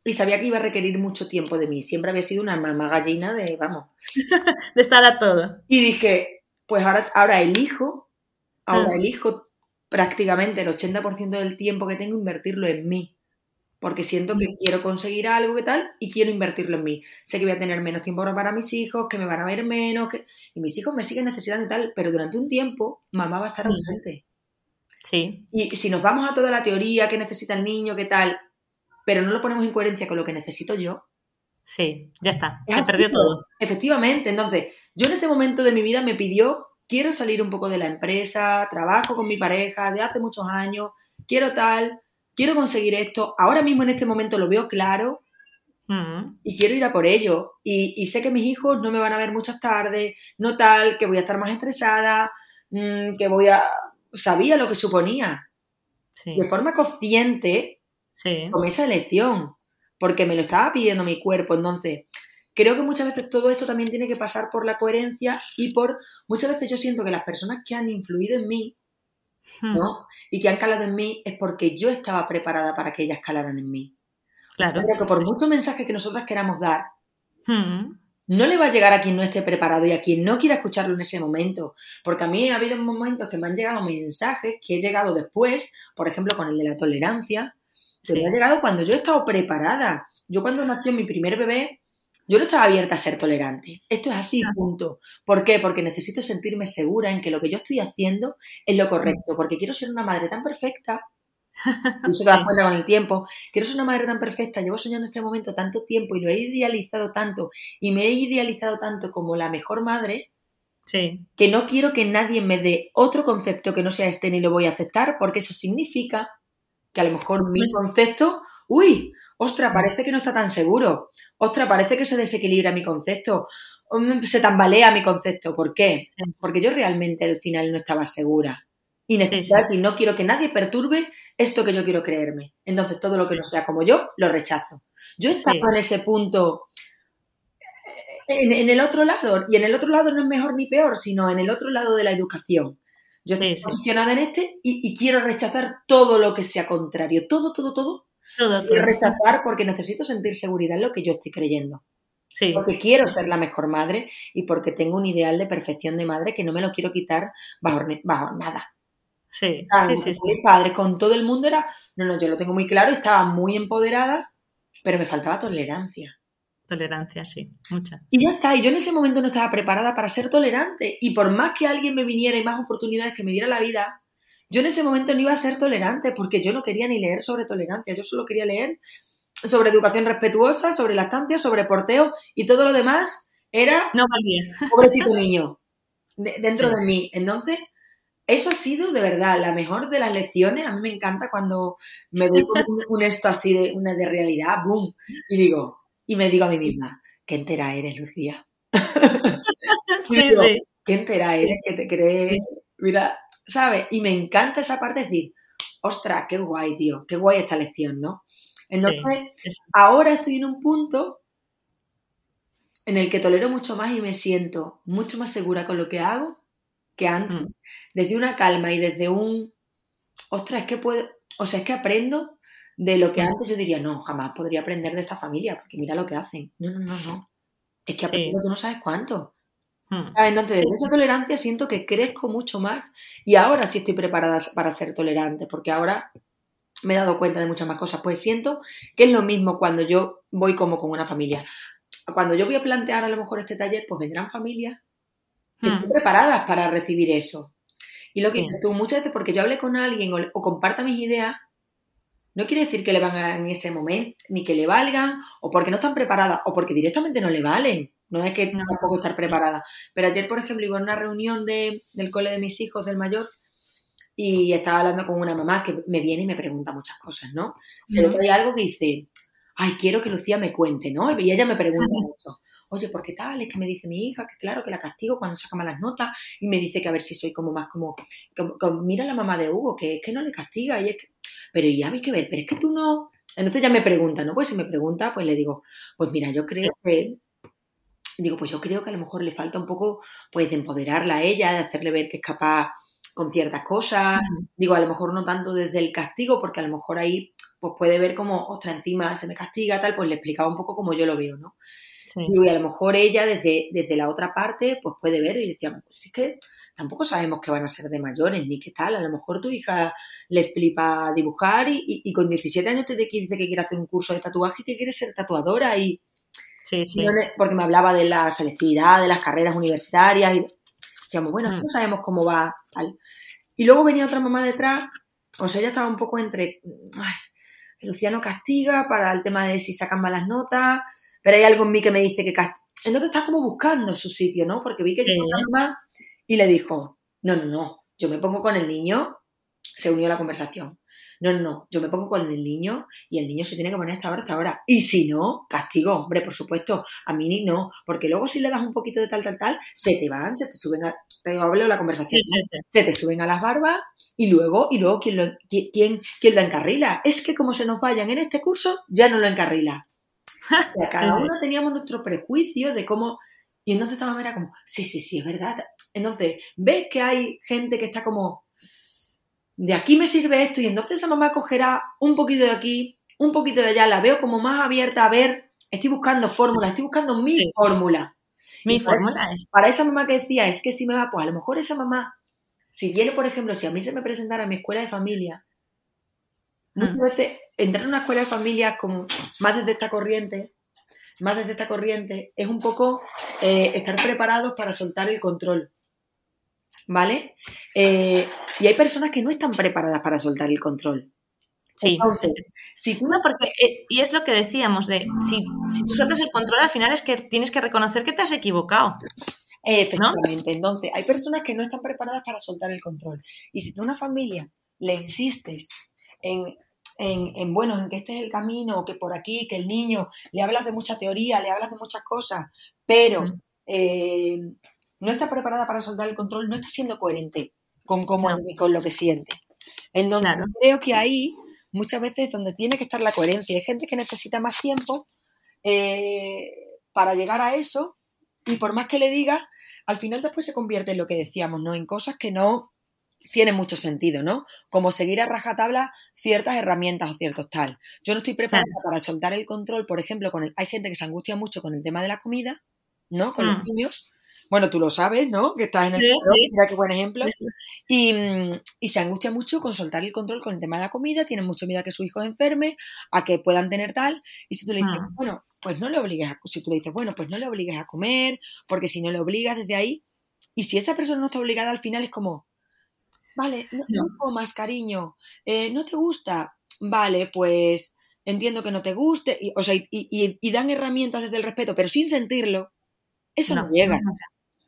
y sabía que iba a requerir mucho tiempo de mí. Siempre había sido una mamá gallina de, vamos, de estar a todo. Y dije, pues ahora, ahora elijo, ahora ah. elijo prácticamente el 80% del tiempo que tengo invertirlo en mí porque siento que quiero conseguir algo que tal y quiero invertirlo en mí. Sé que voy a tener menos tiempo para mis hijos, que me van a ver menos, que... y mis hijos me siguen necesitando y tal, pero durante un tiempo mamá va a estar ausente. Sí. Y si nos vamos a toda la teoría, que necesita el niño, qué tal, pero no lo ponemos en coherencia con lo que necesito yo. Sí, ya está, se perdió todo. Efectivamente, entonces, yo en este momento de mi vida me pidió, quiero salir un poco de la empresa, trabajo con mi pareja de hace muchos años, quiero tal, quiero conseguir esto, ahora mismo en este momento lo veo claro mm. y quiero ir a por ello. Y, sé que mis hijos no me van a ver muchas tardes, no tal, que voy a estar más estresada, mm, que voy a... Sabía lo que suponía. De forma consciente sí. con esa elección, porque me lo estaba pidiendo mi cuerpo. Entonces, creo que muchas veces todo esto también tiene que pasar por la coherencia y por... Muchas veces yo siento que las personas que han influido en mí. ¿No? Y que han calado en mí es porque yo estaba preparada para que ellas calaran en mí. Claro. Que por mucho mensaje que nosotras queramos dar, Hmm. no le va a llegar a quien no esté preparado y a quien no quiera escucharlo en ese momento. Porque a mí ha habido momentos que me han llegado mensajes que he llegado después, por ejemplo, con el de la tolerancia, pero Sí. me ha llegado cuando yo he estado preparada. Yo cuando nació mi primer bebé, yo no estaba abierta a ser tolerante. Esto es así, punto. ¿Por qué? Porque necesito sentirme segura en que lo que yo estoy haciendo es lo correcto, porque quiero ser una madre tan perfecta. Y eso te das cuenta con el tiempo. Quiero ser una madre tan perfecta, llevo soñando este momento tanto tiempo y lo he idealizado tanto y me he idealizado tanto como la mejor madre Sí. que no quiero que nadie me dé otro concepto que no sea este ni lo voy a aceptar porque eso significa que a lo mejor mi Pues- concepto, uy, ostra, parece que no está tan seguro, ostra, parece que se desequilibra mi concepto, mm, se tambalea mi concepto. ¿Por qué? Sí. Porque yo realmente al final no estaba segura. Y Sí, necesito sí. y no quiero que nadie perturbe esto que yo quiero creerme. Entonces todo lo que no sea como yo, lo rechazo. Yo he estado Sí. en ese punto en, en el otro lado, y en el otro lado no es mejor ni peor, sino en el otro lado de la educación. Yo Sí, estoy sí. posicionada en este y, y quiero rechazar todo lo que sea contrario. Todo, todo, todo. Todo, todo. rechazar porque necesito sentir seguridad en lo que yo estoy creyendo. Sí. Porque quiero ser la mejor madre y porque tengo un ideal de perfección de madre que no me lo quiero quitar bajo, bajo nada. Sí. Ah, Sí, sí, sí. Mis padres con todo el mundo era, no, no, yo lo tengo muy claro, estaba muy empoderada, pero me faltaba tolerancia. Tolerancia, sí. Mucha. Y ya está, y yo en ese momento no estaba preparada para ser tolerante. Y por más que alguien me viniera y más oportunidades que me diera la vida, yo en ese momento no iba a ser tolerante porque yo no quería ni leer sobre tolerancia, yo solo quería leer sobre educación respetuosa, sobre lactancia, sobre porteo y todo lo demás era No valía. pobrecito niño de- dentro Sí. de mí. Entonces, eso ha sido de verdad la mejor de las lecciones. A mí me encanta cuando me doy con un, un esto así de una de realidad, boom, y digo, y me digo a mí misma, qué entera eres, Lucía. Sí, digo, sí. Qué entera eres, que te crees. Mira, ¿sabes? Y me encanta esa parte de decir, ostras, qué guay, tío, qué guay esta lección, ¿no? Entonces, es- ahora estoy en un punto en el que tolero mucho más y me siento mucho más segura con lo que hago que antes. Desde una calma y desde un, ostras, es que puedo, o sea, es que aprendo de lo que Mm. antes yo diría, no, jamás podría aprender de esta familia, porque mira lo que hacen. No, no, no, no. Es que Sí. aprendo tú no sabes cuánto. Mm. ¿Sabes? Entonces, Sí, esa tolerancia siento que crezco mucho más y ahora sí estoy preparada para ser tolerante, porque ahora me he dado cuenta de muchas más cosas. Pues siento que es lo mismo cuando yo voy como con una familia. Cuando yo voy a plantear a lo mejor este taller, pues vendrán familias que Mm. estén preparadas para recibir eso. Y lo que dices tú, muchas veces porque yo hable con alguien o, o comparta mis ideas, no quiere decir que le van a en ese momento, ni que le valgan, o porque no están preparadas, o porque directamente no le valen. No es que No. tampoco estar preparada. Pero ayer, por ejemplo, iba a una reunión de- del cole de mis hijos, del mayor, y estaba hablando con una mamá que me viene y me pregunta muchas cosas, ¿no? Se que hay algo que dice, ay, quiero que Lucía me cuente, ¿no? Y ella me pregunta mucho. Oye, ¿por qué tal? Es que me dice mi hija que claro que la castigo cuando saca malas notas y me dice que a ver si soy como más como, como- como- mira la mamá de Hugo, que es que no le castiga y es que, pero ya habéis que ver, pero es que tú no. Entonces ya me pregunta, ¿no? Pues si me pregunta, pues le digo, pues mira, yo creo que, digo, pues yo creo que a lo mejor le falta un poco, pues de empoderarla a ella, de hacerle ver que es capaz con ciertas cosas. Digo, a lo mejor no tanto desde el castigo, porque a lo mejor ahí pues puede ver como, ostras, encima se me castiga, tal, pues le explicaba un poco como yo lo veo, ¿no? Sí. Digo, y a lo mejor ella desde, desde la otra parte, pues puede ver y decía, pues es que tampoco sabemos qué van a ser de mayores, ni qué tal. A lo mejor tu hija le flipa dibujar y, y- y con 17 años te dice que quiere hacer un curso de tatuaje y que quiere ser tatuadora y Sí, sí. porque me hablaba de la selectividad, de las carreras universitarias y decíamos, bueno, Mm. no sabemos cómo va tal. Y luego venía otra mamá detrás, o sea, ella estaba un poco entre, ay, Luciano castiga para el tema de si sacan malas notas, pero hay algo en mí que me dice que castiga. Entonces estás como buscando su sitio, ¿no? Porque vi que Sí. llegó una mamá y le dijo, no, no, no, yo me pongo con el niño, se unió a la conversación. No, no, no, yo me pongo con el niño y el niño se tiene que poner hasta ahora, hasta ahora. Y si no, castigo, hombre, por supuesto. A mí ni no, porque luego si le das un poquito de tal, tal, tal, se te van, se te suben a... Te hablo la conversación. Sí, sí, sí. Se te suben a las barbas y luego, y luego ¿quién lo, qui- quién, quién lo encarrila? Es que como se nos vayan en este curso, ya no lo encarrila. O sea, cada uno teníamos nuestro prejuicio de cómo... Y entonces esta mamá era como, sí, sí, sí, es verdad. Entonces, ves que hay gente que está como, de aquí me sirve esto y entonces esa mamá cogerá un poquito de aquí, un poquito de allá, la veo como más abierta a ver, estoy buscando fórmula, estoy buscando mi fórmula. Mi fórmula es. Para esa mamá que decía, es que si me va, pues a lo mejor esa mamá, si viene, por ejemplo, si a mí se me presentara mi escuela de familia, muchas Mm. veces entrar en una escuela de familia como más desde esta corriente, más desde esta corriente, es un poco eh, estar preparados para soltar el control. ¿Vale? Eh, y hay personas que no están preparadas para soltar el control. Sí. Entonces, si tú No, porque, eh, y es lo que decíamos, de si, si tú sueltas el control, al final es que tienes que reconocer que te has equivocado. Efectivamente. Entonces, hay personas que no están preparadas para soltar el control. Y si tú a una familia le insistes en, en, en, bueno, en que este es el camino, que por aquí, que el niño, le hablas de mucha teoría, le hablas de muchas cosas, pero eh, no está preparada para soltar el control, no está siendo coherente con, cómo, No. con lo que siente. Entonces, Claro. creo que ahí muchas veces es donde tiene que estar la coherencia. Hay gente que necesita más tiempo eh, para llegar a eso y por más que le diga, al final después se convierte en lo que decíamos, ¿no? En cosas que no tienen mucho sentido, ¿no? Como seguir a rajatabla ciertas herramientas o ciertos tal. Yo no estoy preparada para soltar el control, por ejemplo, con el, hay gente que se angustia mucho con el tema de la comida, ¿no? Con los Mm. niños. Bueno, tú lo sabes, ¿no? Que estás en el Sí, sí. mira qué buen ejemplo. Sí. Y, mm, y se angustia mucho con soltar el control con el tema de la comida, tienen mucho miedo a que su hijo enferme, a que puedan tener tal. Y si tú le dices, Mm. bueno, pues no le obligues a, si tú le dices, bueno, pues no le obligues a comer, porque si no le obligas desde ahí, y si esa persona no está obligada al final es como, vale, no, No. no comas, cariño, eh, no te gusta, vale, pues entiendo que no te guste, y, o sea, y, y- y dan herramientas desde el respeto, pero sin sentirlo, eso no, llega.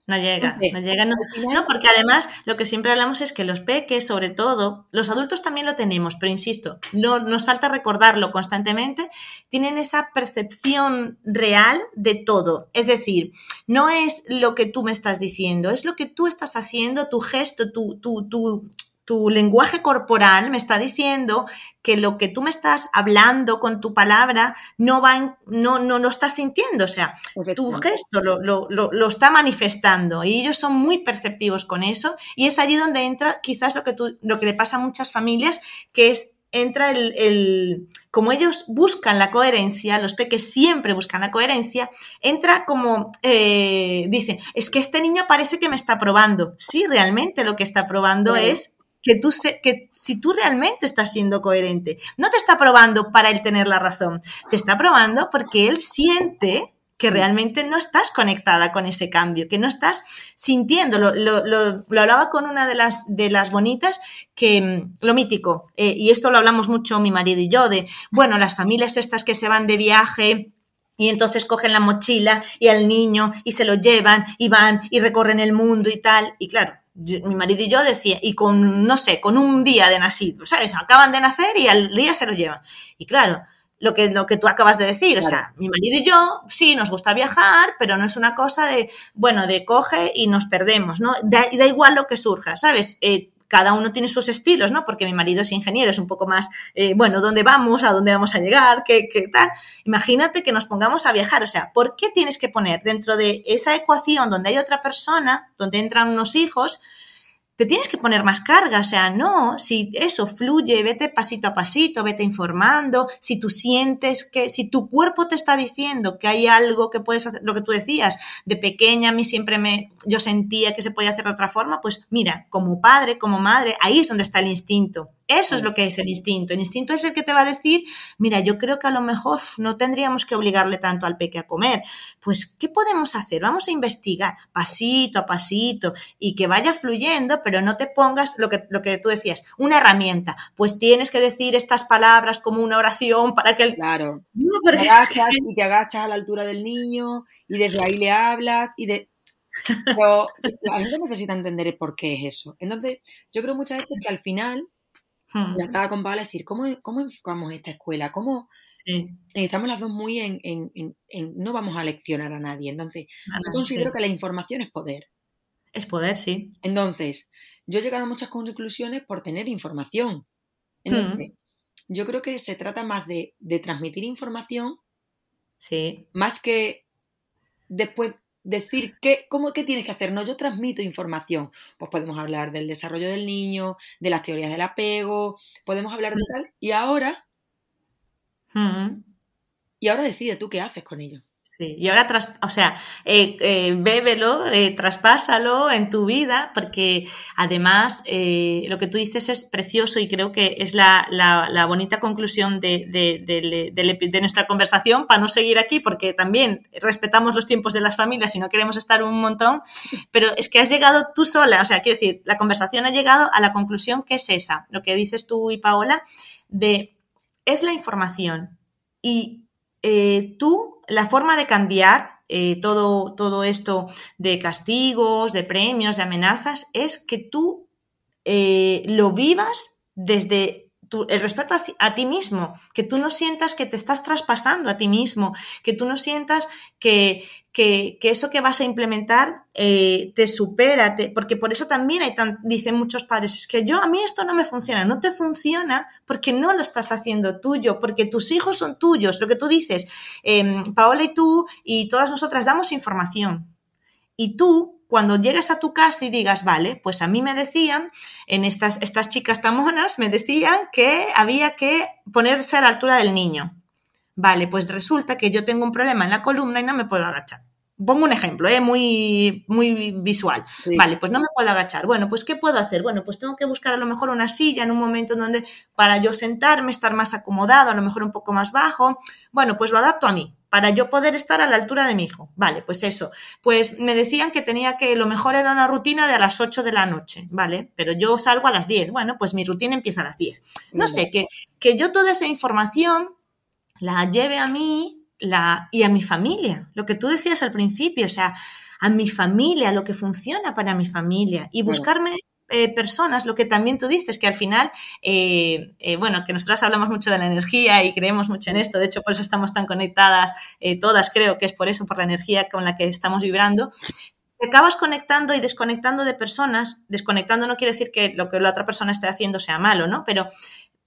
No llega, no llega, no. No, porque además lo que siempre hablamos es que los peques, sobre todo, los adultos también lo tenemos, pero insisto, no, nos falta recordarlo constantemente, tienen esa percepción real de todo. Es decir, no es lo que tú me estás diciendo, es lo que tú estás haciendo, tu gesto, tu, tu, tu, tu lenguaje corporal me está diciendo que lo que tú me estás hablando con tu palabra no va en- no, no lo estás sintiendo. O sea, tu gesto lo, lo, lo, lo está manifestando y ellos son muy perceptivos con eso y es allí donde entra quizás lo que, tú, lo que le pasa a muchas familias, que es entra el, el, como ellos buscan la coherencia, los peques siempre buscan la coherencia, entra como, eh, dicen, es que este niño parece que me está probando. Sí, realmente lo que está probando es que tú se, que si tú realmente estás siendo coherente, no te está probando para él tener la razón, te está probando porque él siente que realmente no estás conectada con ese cambio, que no estás sintiendo. Lo, lo, lo, lo hablaba con una de las, de las bonitas, que mm, lo mítico, eh, y esto lo hablamos mucho mi marido y yo, de, bueno, las familias estas que se van de viaje, y entonces cogen la mochila y al niño y se lo llevan y van y recorren el mundo y tal. Y claro, yo- mi marido y yo decía, y con, no sé, con un día de nacido, ¿sabes? Acaban de nacer y al día se lo llevan. Y claro, lo que, lo que tú acabas de decir, o sea, mi marido y yo, sí, nos gusta viajar, pero no es una cosa de, bueno, de coge y nos perdemos, ¿no? Da, da igual lo que surja, ¿sabes? Eh, cada uno tiene sus estilos, ¿no? Porque mi marido es ingeniero, es un poco más, eh, bueno, ¿dónde vamos? ¿A dónde vamos a llegar? ¿Qué, qué tal? Imagínate que nos pongamos a viajar, o sea, ¿por qué tienes que poner dentro de esa ecuación donde hay otra persona, donde entran unos hijos, te tienes que poner más carga, o sea, no, si eso fluye, vete pasito a pasito, vete informando, si tú sientes que, si tu cuerpo te está diciendo que hay algo que puedes hacer, lo que tú decías, de pequeña a mí siempre me, yo sentía que se podía hacer de otra forma, pues mira, como padre, como madre, ahí es donde está el instinto. Eso es lo que es el instinto. El instinto es el que te va a decir, mira, yo creo que a lo mejor no tendríamos que obligarle tanto al peque a comer. Pues, ¿qué podemos hacer? Vamos a investigar pasito a pasito y que vaya fluyendo, pero no te pongas lo que, lo que tú decías, una herramienta. Pues tienes que decir estas palabras como una oración para que el... Claro. No, Te agachas y te agachas a la altura del niño y desde ahí le hablas y de... Pero la gente necesita entender el por qué es eso. Entonces, yo creo muchas veces que al final, Hmm, me hablaba con Paula decir, ¿cómo, ¿cómo enfocamos esta escuela? ¿Cómo sí, estamos las dos muy en, en- en- en no vamos a leccionar a nadie? Entonces, yo considero sí. que la información es poder. Es poder, sí. Entonces, yo he llegado a muchas conclusiones por tener información. Entonces, yo creo que se trata más de, de transmitir información Sí, más que después decir qué, cómo, qué tienes que hacer. No, yo transmito información. Pues podemos hablar del desarrollo del niño, de las teorías del apego, podemos hablar de Mm. tal. Y ahora, Mm. y ahora decide tú qué haces con ello. Sí, y ahora, tras, o sea, eh, eh, bébelo, eh, traspásalo en tu vida, porque además eh, lo que tú dices es precioso y creo que es la, la, bonita conclusión de, de, de, de, nuestra conversación, para no seguir aquí, porque también respetamos los tiempos de las familias y no queremos estar un montón, pero es que has llegado tú sola, o sea, quiero decir, la conversación ha llegado a la conclusión que es esa, lo que dices tú y Paola, de es la información y tú la forma de cambiar eh, todo, todo, esto de castigos, de premios, de amenazas, es que tú eh, lo vivas desde el respeto a, ti mismo, que tú no sientas que te estás traspasando a ti mismo, que tú no sientas que, que, eso que vas a implementar eh, te supera, te, porque por eso también hay dicen muchos padres, es que yo a mí esto no me funciona, no te funciona porque no lo estás haciendo tuyo, porque tus hijos son tuyos, lo que tú dices, eh, Paola y tú y todas nosotras damos información y tú cuando llegues a tu casa y digas, vale, pues a mí me decían, en estas, estas chicas tan monas, me decían que había que ponerse a la altura del niño. Vale, pues resulta que yo tengo un problema en la columna y no me puedo agachar. Pongo un ejemplo, ¿eh? muy, muy visual. Sí. Vale, pues no me puedo agachar. Bueno, pues ¿qué puedo hacer? Bueno, pues tengo que buscar a lo mejor una silla en un momento en donde para yo sentarme, estar más acomodado, a lo mejor un poco más bajo. Bueno, pues lo adapto a mí para yo poder estar a la altura de mi hijo. Vale, pues eso. Pues me decían que tenía que, lo mejor era una rutina de a las 8 de la noche, ¿vale? Pero yo salgo a las 10. Bueno, pues mi rutina empieza a las 10. No sé, que, que yo toda esa información la lleve a mí la, y a mi familia. Lo que tú decías al principio, o sea, a mi familia, lo que funciona para mi familia y buscarme eh, personas, lo que también tú dices, que al final, eh, eh, bueno, que nosotras hablamos mucho de la energía y creemos mucho en esto, de hecho por eso estamos tan conectadas todas, creo que es por eso, por la energía con la que estamos vibrando, acabas conectando y desconectando de personas, desconectando no quiere decir que lo que la otra persona esté haciendo sea malo, ¿no? Pero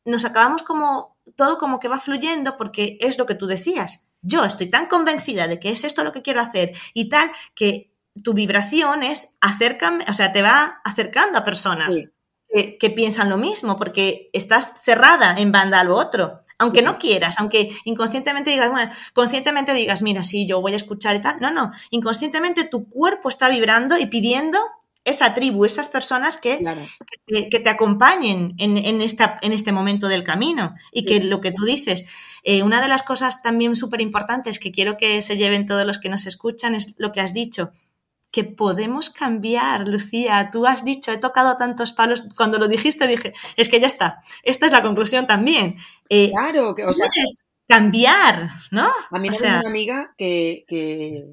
nos acabamos como, todo como que va fluyendo porque es lo que tú decías. Yo estoy tan convencida de que es esto lo que quiero hacer y tal, que tu vibración es acércame, o sea, te va acercando a personas sí. que, que, piensan lo mismo, porque estás cerrada en banda a lo otro. Aunque sí. no quieras, aunque inconscientemente digas, bueno, conscientemente digas, mira, sí, yo voy a escuchar y tal. No, no, inconscientemente tu cuerpo está vibrando y pidiendo esa tribu, esas personas que, claro. que, que, te acompañen en, en, esta, en este momento del camino. Y sí. que lo que tú dices, eh, una de las cosas también súper importantes que quiero que se lleven todos los que nos escuchan es lo que has dicho, que podemos cambiar, Lucía. Tú has dicho, he tocado tantos palos. Cuando lo dijiste dije, es que ya está. Esta es la conclusión también. Eh, claro, que o sea, cambiar, ¿no? A mí o sea, una amiga que, que,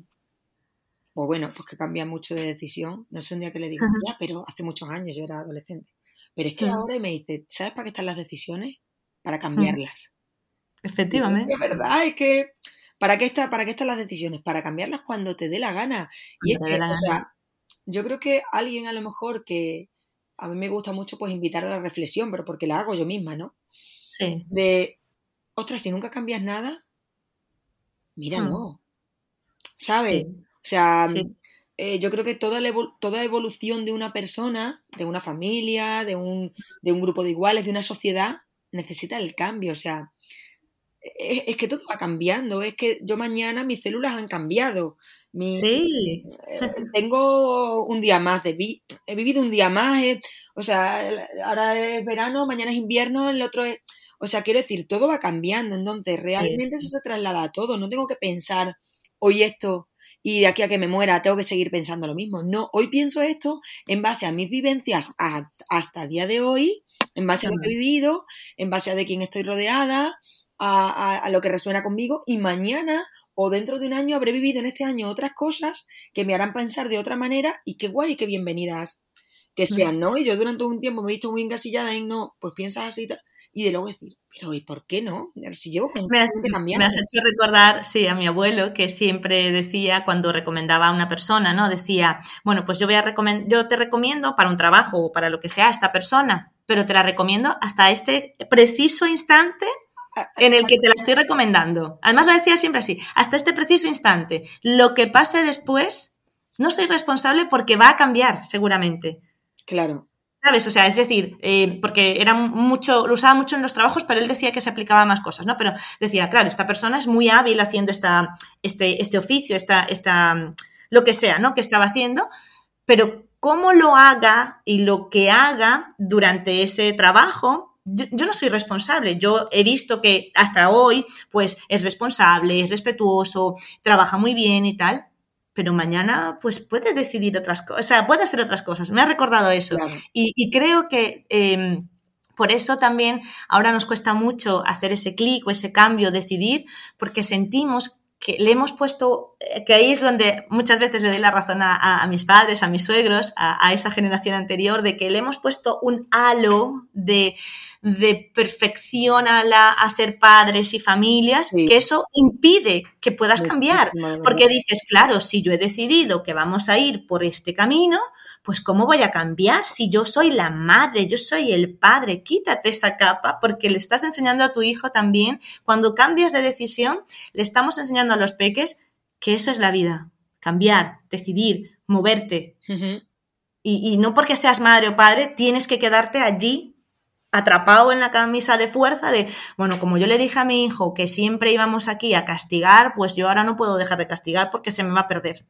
o bueno, pues que cambia mucho de decisión. No sé un día que le digo, ya, pero hace muchos años yo era adolescente. Pero es que ahora me dice, ¿sabes para qué están las decisiones? Para cambiarlas. Efectivamente. Es verdad, es que ¿Para qué, está, ¿Para qué están las decisiones? Para cambiarlas cuando te dé la gana. Y es que, o sea, yo creo que alguien a lo mejor que a mí me gusta mucho pues invitar a la reflexión, pero porque la hago yo misma, ¿no? Sí. De, ostras, si nunca cambias nada, mira, hmm. no. ¿Sabes? Sí. O sea, sí. eh, yo creo que toda, la evol toda evolución de una persona, de una familia, de un, de un grupo de iguales, de una sociedad, necesita el cambio. O sea, es, es, que todo va cambiando, es que yo mañana mis células han cambiado. Mi, sí. Eh, tengo un día más de vi he vivido un día más, eh, o sea, ahora es verano, mañana es invierno, el otro es... O sea, quiero decir, todo va cambiando, entonces realmente sí, sí. eso se traslada a todo, no tengo que pensar hoy esto y de aquí a que me muera tengo que seguir pensando lo mismo. No, hoy pienso esto en base a mis vivencias hasta el día de hoy, en base a lo que he vivido, en base a de quién estoy rodeada, a, a, a, lo que resuena conmigo y mañana o dentro de un año habré vivido en este año otras cosas que me harán pensar de otra manera y qué guay y qué bienvenidas que sean, ¿no? Y yo durante un tiempo me he visto muy engasillada en no, pues piensas así y de luego decir, pero ¿y por qué no? Si llevo me has, me has hecho recordar, sí, a mi abuelo que siempre decía cuando recomendaba a una persona, ¿no? Decía, bueno, pues yo voy a yo te recomiendo para un trabajo o para lo que sea esta persona, pero te la recomiendo hasta este preciso instante en el que te la estoy recomendando. Además lo decía siempre así, hasta este preciso instante. Lo que pase después no soy responsable porque va a cambiar seguramente. Claro. ¿Sabes? O sea, es decir, eh, porque era mucho, lo usaba mucho en los trabajos, pero él decía que se aplicaba a más cosas, ¿no? Pero decía, claro, esta persona es muy hábil haciendo esta, este, este oficio, esta, esta, lo que sea, ¿no? Que estaba haciendo, pero cómo lo haga y lo que haga durante ese trabajo, yo, yo, no soy responsable. Yo he visto que hasta hoy, pues, es responsable, es respetuoso, trabaja muy bien y tal, pero mañana pues puede decidir otras cosas, o sea, puede hacer otras cosas. Me ha recordado eso. Claro. Y, y, creo que eh, por eso también ahora nos cuesta mucho hacer ese clic o ese cambio, decidir, porque sentimos que le hemos puesto, eh, que ahí es donde muchas veces le doy la razón a, a, a mis padres, a mis suegros, a, a, esa generación anterior, de que le hemos puesto un halo de, de perfección a, la, a ser padres y familias, sí. que eso impide que puedas cambiar. Porque dices, claro, si yo he decidido que vamos a ir por este camino, pues ¿cómo voy a cambiar si yo soy la madre, yo soy el padre? Quítate esa capa porque le estás enseñando a tu hijo también, cuando cambias de decisión, le estamos enseñando a los peques que eso es la vida, cambiar, decidir, moverte. Uh -huh. y, y no porque seas madre o padre, tienes que quedarte allí atrapado en la camisa de fuerza de, bueno, como yo le dije a mi hijo que siempre íbamos aquí a castigar, pues yo ahora no puedo dejar de castigar porque se me va a perder.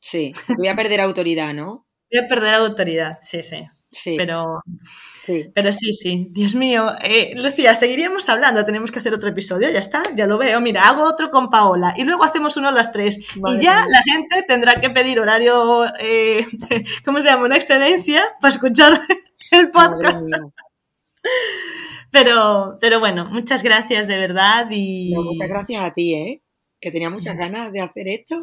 Sí, voy a perder autoridad, ¿no? Voy a perder autoridad, sí, sí. Sí. Pero sí, pero sí, sí. Dios mío, eh, Lucía, seguiríamos hablando, tenemos que hacer otro episodio, ya está, ya lo veo. Mira, hago otro con Paola y luego hacemos uno las tres. Madre y ya mía. la gente tendrá que pedir horario, eh, ¿cómo se llama? Una excedencia para escuchar el podcast. Pero, pero bueno, muchas gracias de verdad y... No, muchas gracias a ti, ¿eh? Que tenía muchas ganas de hacer esto,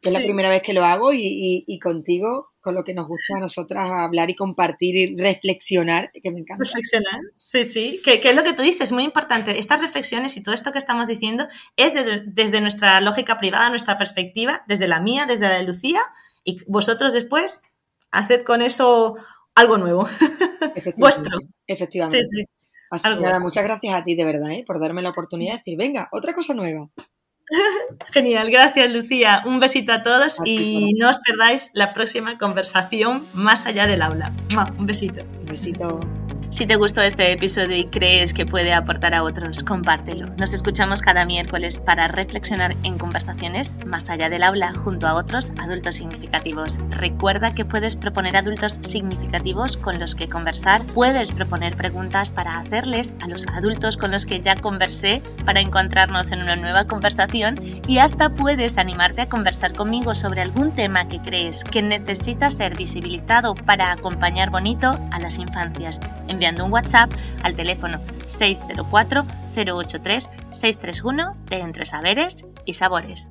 que es la primera vez que lo hago y, y, y, contigo, con lo que nos gusta a nosotras hablar y compartir y reflexionar, que me encanta. Reflexionar, sí, sí, que, que es lo que tú dices, muy importante. Estas reflexiones y todo esto que estamos diciendo es desde nuestra lógica privada, nuestra perspectiva, desde la mía, desde la de Lucía, y vosotros después haced con eso algo nuevo. Efectivamente, Vuestro. Efectivamente. Sí, sí. Así que nada, muchas gracias a ti de verdad, ¿eh? por darme la oportunidad de decir, venga, otra cosa nueva. Genial, gracias Lucía. Un besito a todos a y no os perdáis la próxima conversación más allá del aula. Un besito. Un besito. Si te gustó este episodio y crees que puede aportar a otros, compártelo. Nos escuchamos cada miércoles para reflexionar en conversaciones más allá del aula junto a otros adultos significativos. Recuerda que puedes proponer adultos significativos con los que conversar, puedes proponer preguntas para hacerles a los adultos con los que ya conversé para encontrarnos en una nueva conversación y hasta puedes animarte a conversar conmigo sobre algún tema que crees que necesita ser visibilizado para acompañar bonito a las infancias enviando un WhatsApp al teléfono 604 083 631 de Entre Saberes y Sabores.